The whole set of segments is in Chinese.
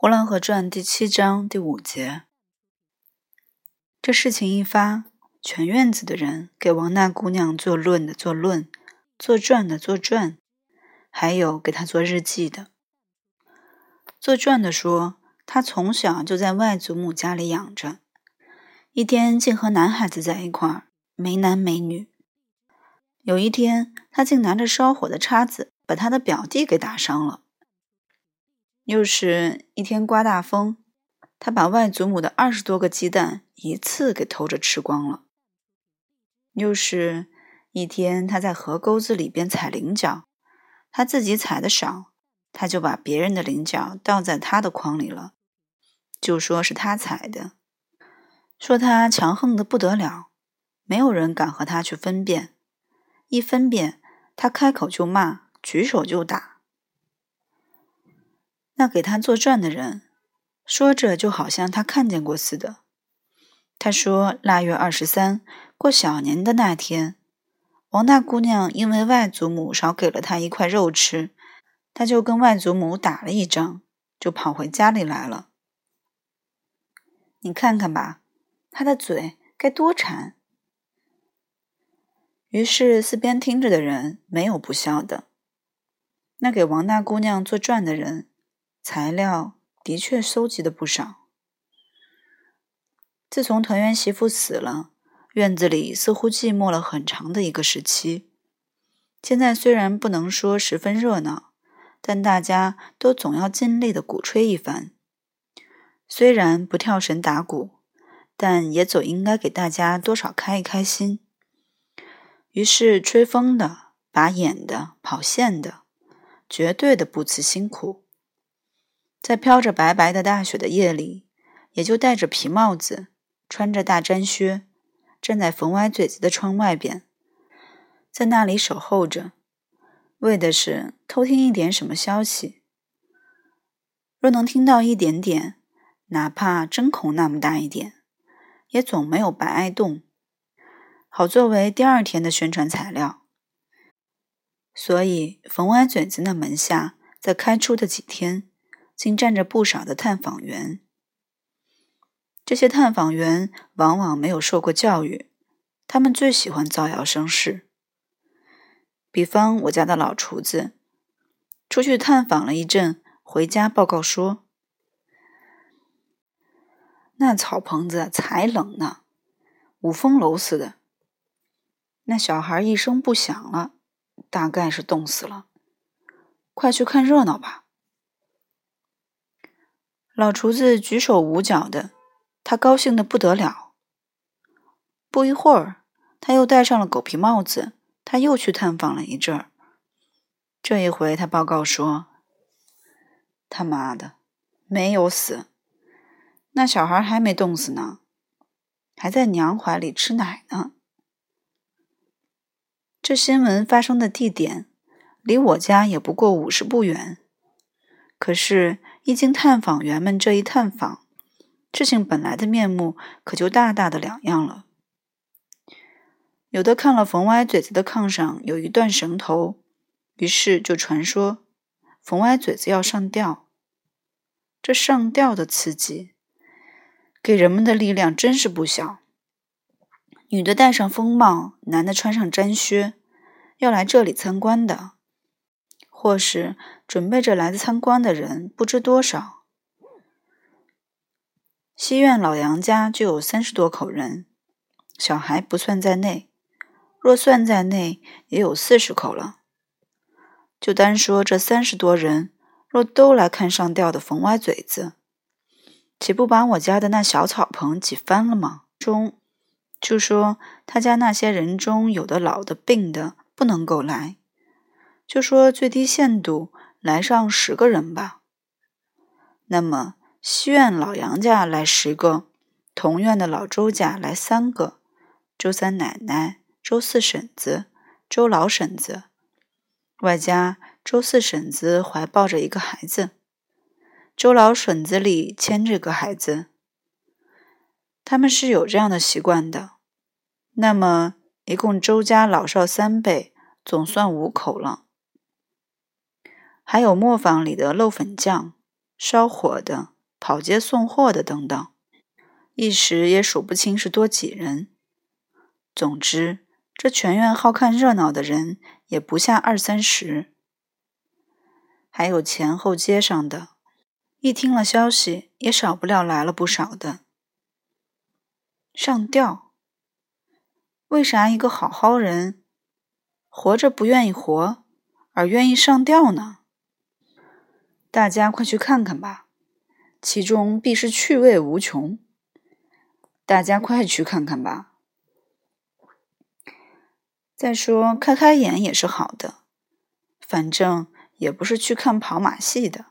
呼兰河传第七章第五节，这事情一发，全院子的人给王大姑娘做论的做论，做传的做传，还有给她做日记的。做传的说，她从小就在外祖母家里养着，一天竟和男孩子在一块儿，没男没女。有一天，她竟拿着烧火的叉子，把她的表弟给打伤了。又是一天刮大风，他把外祖母的二十多个鸡蛋一次给偷着吃光了。又是一天，他在河沟子里边踩菱角，他自己踩的少，他就把别人的菱角倒在他的筐里了，就说是他踩的，说他强横的不得了，没有人敢和他去分辨，一分辨他开口就骂，举手就打。那给他做传的人说着，就好像他看见过似的。他说：“腊月二十三过小年的那天，王大姑娘因为外祖母少给了她一块肉吃，她就跟外祖母打了一仗，就跑回家里来了。你看看吧，她的嘴该多馋。”于是四边听着的人没有不笑的。那给王大姑娘做传的人。材料的确收集的不少。自从团圆媳妇死了，院子里似乎寂寞了很长的一个时期。现在虽然不能说十分热闹，但大家都总要尽力的鼓吹一番。虽然不跳神打鼓，但也总应该给大家多少开一开心。于是吹风的、把眼的、跑线的，绝对的不辞辛苦。在飘着白白的大雪的夜里，也就戴着皮帽子，穿着大毡靴，站在缝歪嘴子的窗外边，在那里守候着，为的是偷听一点什么消息。若能听到一点点，哪怕针孔那么大一点，也总没有白挨冻，好作为第二天的宣传材料。所以，冯歪嘴子那门下，在开出的几天。竟站着不少的探访员。这些探访员往往没有受过教育，他们最喜欢造谣生事。比方我家的老厨子，出去探访了一阵，回家报告说：“那草棚子才冷呢，五风楼似的。那小孩一声不响了，大概是冻死了。快去看热闹吧。”老厨子举手捂脚的，他高兴的不得了。不一会儿，他又戴上了狗皮帽子，他又去探访了一阵儿。这一回，他报告说：“他妈的，没有死，那小孩还没冻死呢，还在娘怀里吃奶呢。”这新闻发生的地点，离我家也不过五十步远，可是。一经探访员们这一探访，事情本来的面目可就大大的两样了。有的看了冯歪嘴子的炕上有一段绳头，于是就传说冯歪嘴子要上吊。这上吊的刺激，给人们的力量真是不小。女的戴上风帽，男的穿上毡靴，要来这里参观的。或是准备着来参观的人不知多少。西院老杨家就有三十多口人，小孩不算在内，若算在内，也有四十口了。就单说这三十多人，若都来看上吊的冯歪嘴子，岂不把我家的那小草棚挤翻了吗？中就说他家那些人中有的老的病的不能够来。就说最低限度来上十个人吧。那么西院老杨家来十个，同院的老周家来三个，周三奶奶、周四婶子、周老婶子，外加周四婶子怀抱着一个孩子，周老婶子里牵着个孩子。他们是有这样的习惯的。那么一共周家老少三辈，总算五口了。还有磨坊里的漏粉匠，烧火的、跑街送货的等等，一时也数不清是多几人。总之，这全院好看热闹的人也不下二三十，还有前后街上的，一听了消息，也少不了来了不少的。上吊？为啥一个好好人，活着不愿意活，而愿意上吊呢？大家快去看看吧，其中必是趣味无穷。大家快去看看吧。再说，开开眼也是好的，反正也不是去看跑马戏的，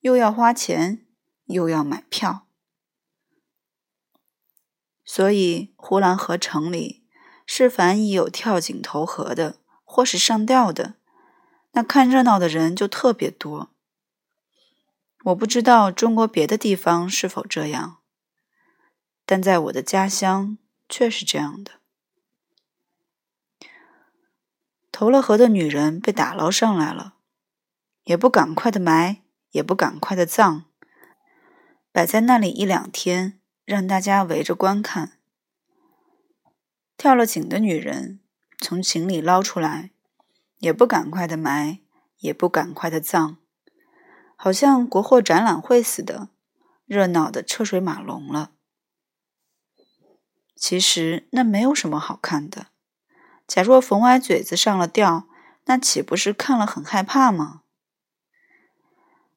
又要花钱，又要买票。所以，呼兰河城里，是凡已有跳井投河的，或是上吊的，那看热闹的人就特别多。我不知道中国别的地方是否这样，但在我的家乡却是这样的。投了河的女人被打捞上来了，也不赶快的埋，也不赶快的葬，摆在那里一两天。让大家围着观看。跳了井的女人从井里捞出来，也不赶快的埋，也不赶快的葬，好像国货展览会似的，热闹的车水马龙了。其实那没有什么好看的。假若冯歪嘴子上了吊，那岂不是看了很害怕吗？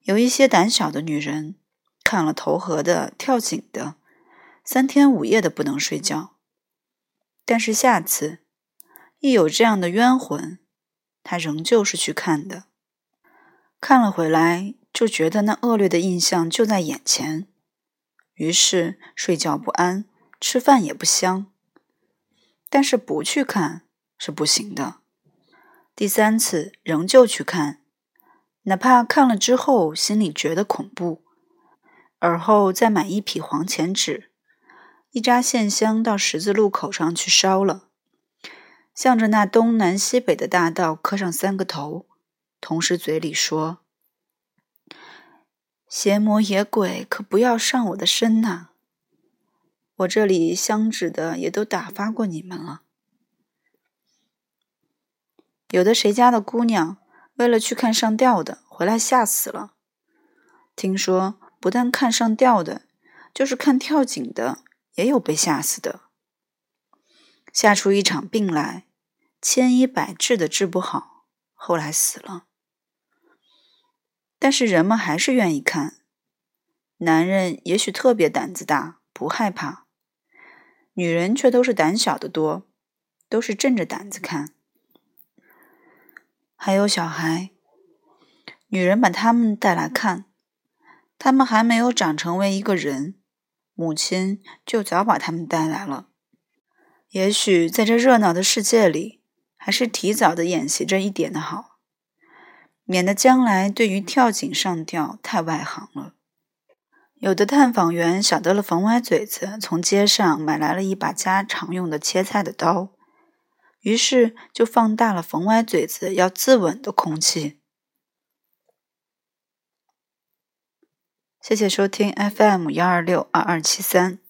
有一些胆小的女人看了投河的、跳井的。三天五夜的不能睡觉，但是下次一有这样的冤魂，他仍旧是去看的。看了回来，就觉得那恶劣的印象就在眼前，于是睡觉不安，吃饭也不香。但是不去看是不行的。第三次仍旧去看，哪怕看了之后心里觉得恐怖，而后再买一匹黄钱纸。一扎线香到十字路口上去烧了，向着那东南西北的大道磕上三个头，同时嘴里说：“邪魔野鬼可不要上我的身呐！我这里香纸的也都打发过你们了。有的谁家的姑娘为了去看上吊的，回来吓死了。听说不但看上吊的，就是看跳井的。”也有被吓死的，吓出一场病来，千医百治的治不好，后来死了。但是人们还是愿意看，男人也许特别胆子大，不害怕，女人却都是胆小的多，都是正着胆子看。还有小孩，女人把他们带来看，他们还没有长成为一个人。母亲就早把他们带来了。也许在这热闹的世界里，还是提早的演习这一点的好，免得将来对于跳井上吊太外行了。有的探访员晓得了冯歪嘴子从街上买来了一把家常用的切菜的刀，于是就放大了冯歪嘴子要自刎的空气。谢谢收听 FM 幺二六二二七三。